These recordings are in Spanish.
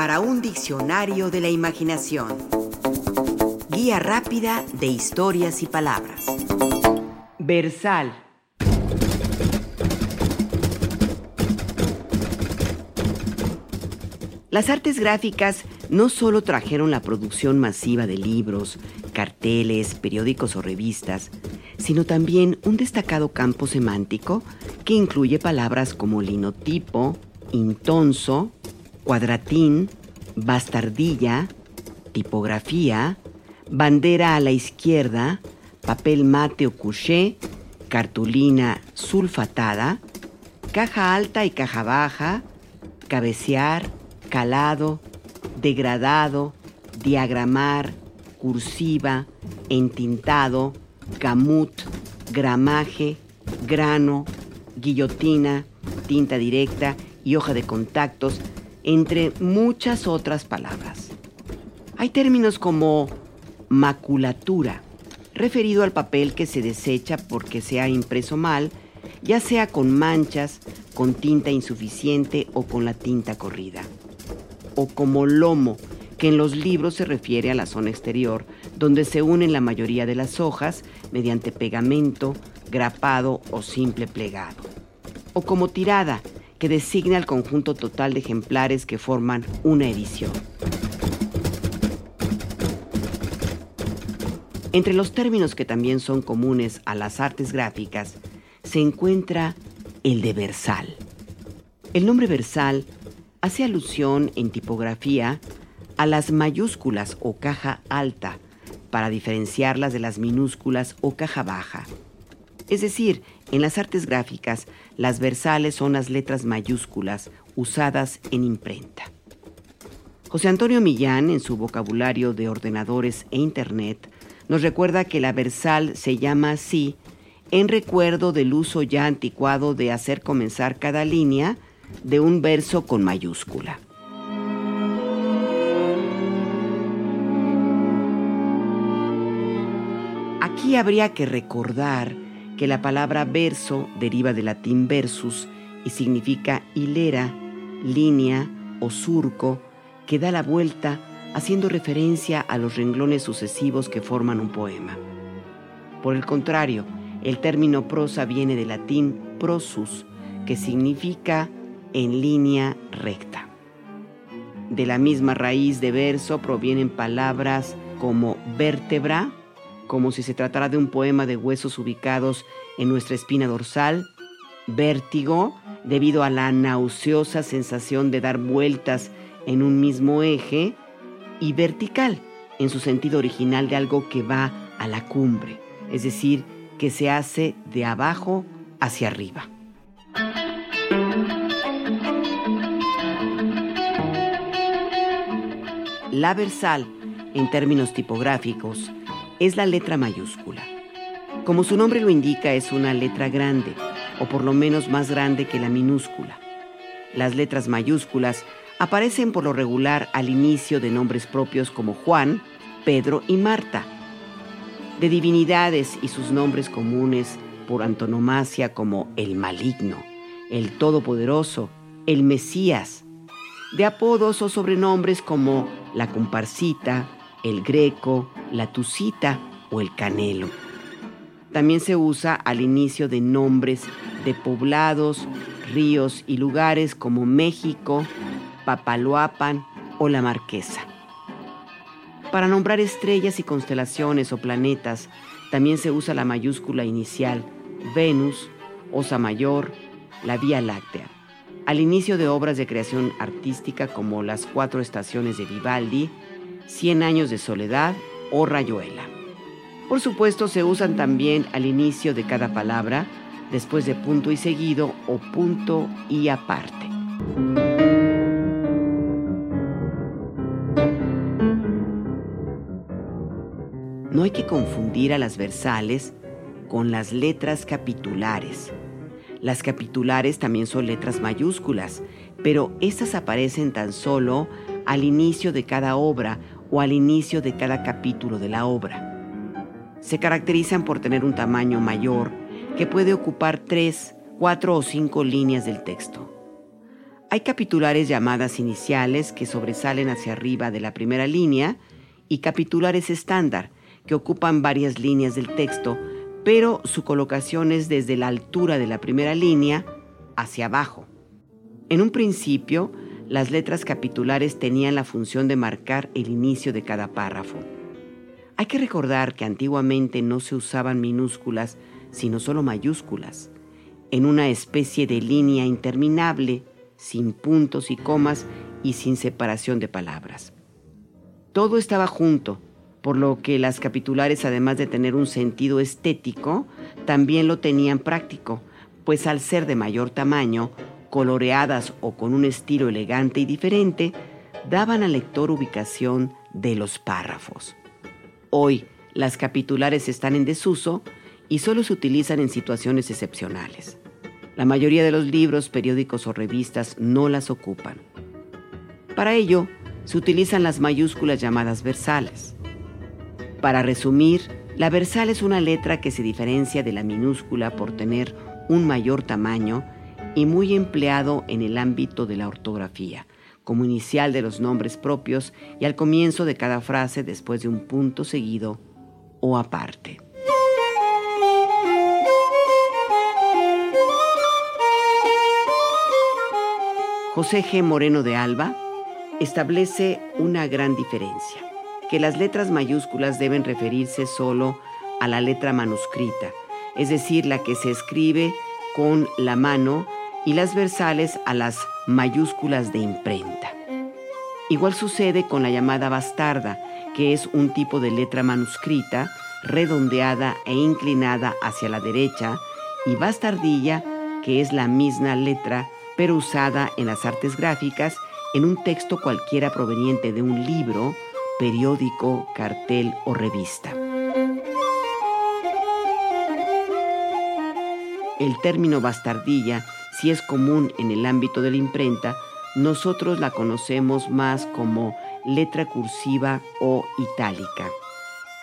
para un diccionario de la imaginación. Guía rápida de historias y palabras. Versal. Las artes gráficas no solo trajeron la producción masiva de libros, carteles, periódicos o revistas, sino también un destacado campo semántico que incluye palabras como linotipo, intonso, cuadratín, bastardilla, tipografía, bandera a la izquierda, papel mate o couché, cartulina sulfatada, caja alta y caja baja, cabecear, calado, degradado, diagramar, cursiva, entintado, gamut, gramaje, grano, guillotina, tinta directa y hoja de contactos, entre muchas otras palabras. Hay términos como maculatura, referido al papel que se desecha porque se ha impreso mal, ya sea con manchas, con tinta insuficiente o con la tinta corrida. O como lomo, que en los libros se refiere a la zona exterior, donde se unen la mayoría de las hojas mediante pegamento, grapado o simple plegado. O como tirada, que designa el conjunto total de ejemplares que forman una edición. Entre los términos que también son comunes a las artes gráficas se encuentra el de versal. El nombre versal hace alusión en tipografía a las mayúsculas o caja alta para diferenciarlas de las minúsculas o caja baja. Es decir, en las artes gráficas, las versales son las letras mayúsculas usadas en imprenta. José Antonio Millán, en su vocabulario de ordenadores e Internet, nos recuerda que la versal se llama así en recuerdo del uso ya anticuado de hacer comenzar cada línea de un verso con mayúscula. Aquí habría que recordar que la palabra verso deriva del latín versus y significa hilera, línea o surco que da la vuelta haciendo referencia a los renglones sucesivos que forman un poema. Por el contrario, el término prosa viene del latín prosus, que significa en línea recta. De la misma raíz de verso provienen palabras como vértebra, como si se tratara de un poema de huesos ubicados en nuestra espina dorsal, vértigo, debido a la nauseosa sensación de dar vueltas en un mismo eje, y vertical, en su sentido original de algo que va a la cumbre, es decir, que se hace de abajo hacia arriba. La versal, en términos tipográficos, es la letra mayúscula. Como su nombre lo indica, es una letra grande, o por lo menos más grande que la minúscula. Las letras mayúsculas aparecen por lo regular al inicio de nombres propios como Juan, Pedro y Marta. De divinidades y sus nombres comunes por antonomasia como el maligno, el todopoderoso, el Mesías. De apodos o sobrenombres como la comparsita, el greco, la tucita o el canelo. También se usa al inicio de nombres de poblados, ríos y lugares como México, Papaloapan o La Marquesa. Para nombrar estrellas y constelaciones o planetas, también se usa la mayúscula inicial Venus, Osa Mayor, la Vía Láctea. Al inicio de obras de creación artística como Las Cuatro Estaciones de Vivaldi, Cien Años de Soledad o Rayuela. Por supuesto, se usan también al inicio de cada palabra, después de punto y seguido o punto y aparte. No hay que confundir a las versales con las letras capitulares. Las capitulares también son letras mayúsculas, pero estas aparecen tan solo al inicio de cada obra o al inicio de cada capítulo de la obra. Se caracterizan por tener un tamaño mayor que puede ocupar tres, cuatro o cinco líneas del texto. Hay capitulares llamadas iniciales que sobresalen hacia arriba de la primera línea y capitulares estándar que ocupan varias líneas del texto, pero su colocación es desde la altura de la primera línea hacia abajo. En un principio, las letras capitulares tenían la función de marcar el inicio de cada párrafo. Hay que recordar que antiguamente no se usaban minúsculas, sino solo mayúsculas, en una especie de línea interminable, sin puntos y comas y sin separación de palabras. Todo estaba junto, por lo que las capitulares, además de tener un sentido estético, también lo tenían práctico, pues al ser de mayor tamaño, coloreadas o con un estilo elegante y diferente, daban al lector ubicación de los párrafos. Hoy, las capitulares están en desuso y solo se utilizan en situaciones excepcionales. La mayoría de los libros, periódicos o revistas no las ocupan. Para ello, se utilizan las mayúsculas llamadas versales. Para resumir, la versal es una letra que se diferencia de la minúscula por tener un mayor tamaño y muy empleado en el ámbito de la ortografía, como inicial de los nombres propios y al comienzo de cada frase después de un punto seguido o aparte. José G. Moreno de Alba establece una gran diferencia, que las letras mayúsculas deben referirse solo a la letra manuscrita, es decir, la que se escribe con la mano y las versales a las mayúsculas de imprenta. Igual sucede con la llamada bastarda, que es un tipo de letra manuscrita, redondeada e inclinada hacia la derecha, y bastardilla, que es la misma letra, pero usada en las artes gráficas en un texto cualquiera proveniente de un libro, periódico, cartel o revista. El término bastardilla si es común en el ámbito de la imprenta, nosotros la conocemos más como letra cursiva o itálica.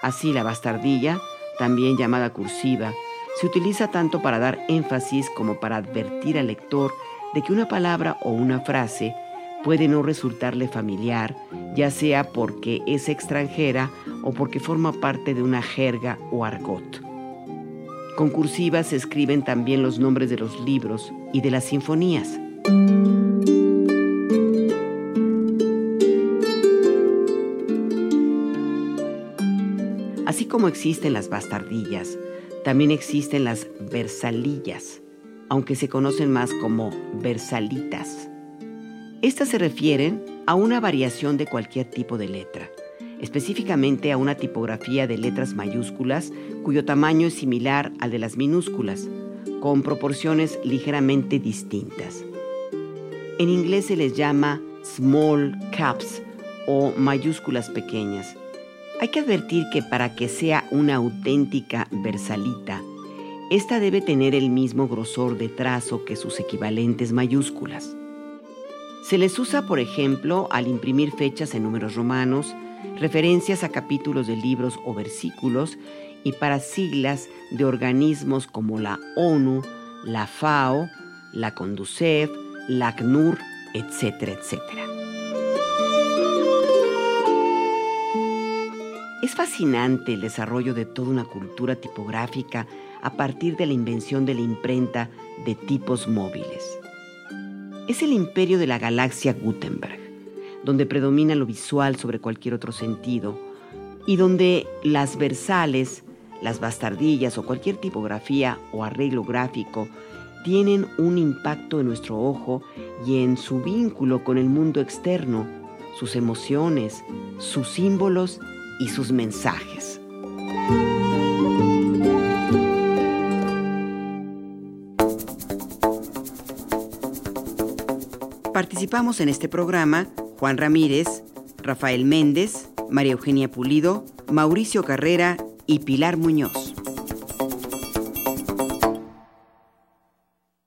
Así la bastardilla, también llamada cursiva, se utiliza tanto para dar énfasis como para advertir al lector de que una palabra o una frase puede no resultarle familiar, ya sea porque es extranjera o porque forma parte de una jerga o argot. Con cursiva se escriben también los nombres de los libros y de las sinfonías. Así como existen las bastardillas, también existen las versalillas, aunque se conocen más como versalitas. Estas se refieren a una variación de cualquier tipo de letra específicamente a una tipografía de letras mayúsculas cuyo tamaño es similar al de las minúsculas, con proporciones ligeramente distintas. En inglés se les llama small caps o mayúsculas pequeñas. Hay que advertir que para que sea una auténtica versalita, esta debe tener el mismo grosor de trazo que sus equivalentes mayúsculas. Se les usa, por ejemplo, al imprimir fechas en números romanos, referencias a capítulos de libros o versículos y para siglas de organismos como la ONU, la FAO, la CONDUCEF, la ACNUR, etcétera, etcétera. Es fascinante el desarrollo de toda una cultura tipográfica a partir de la invención de la imprenta de tipos móviles. Es el imperio de la galaxia Gutenberg donde predomina lo visual sobre cualquier otro sentido, y donde las versales, las bastardillas o cualquier tipografía o arreglo gráfico tienen un impacto en nuestro ojo y en su vínculo con el mundo externo, sus emociones, sus símbolos y sus mensajes. Participamos en este programa Juan Ramírez, Rafael Méndez, María Eugenia Pulido, Mauricio Carrera y Pilar Muñoz.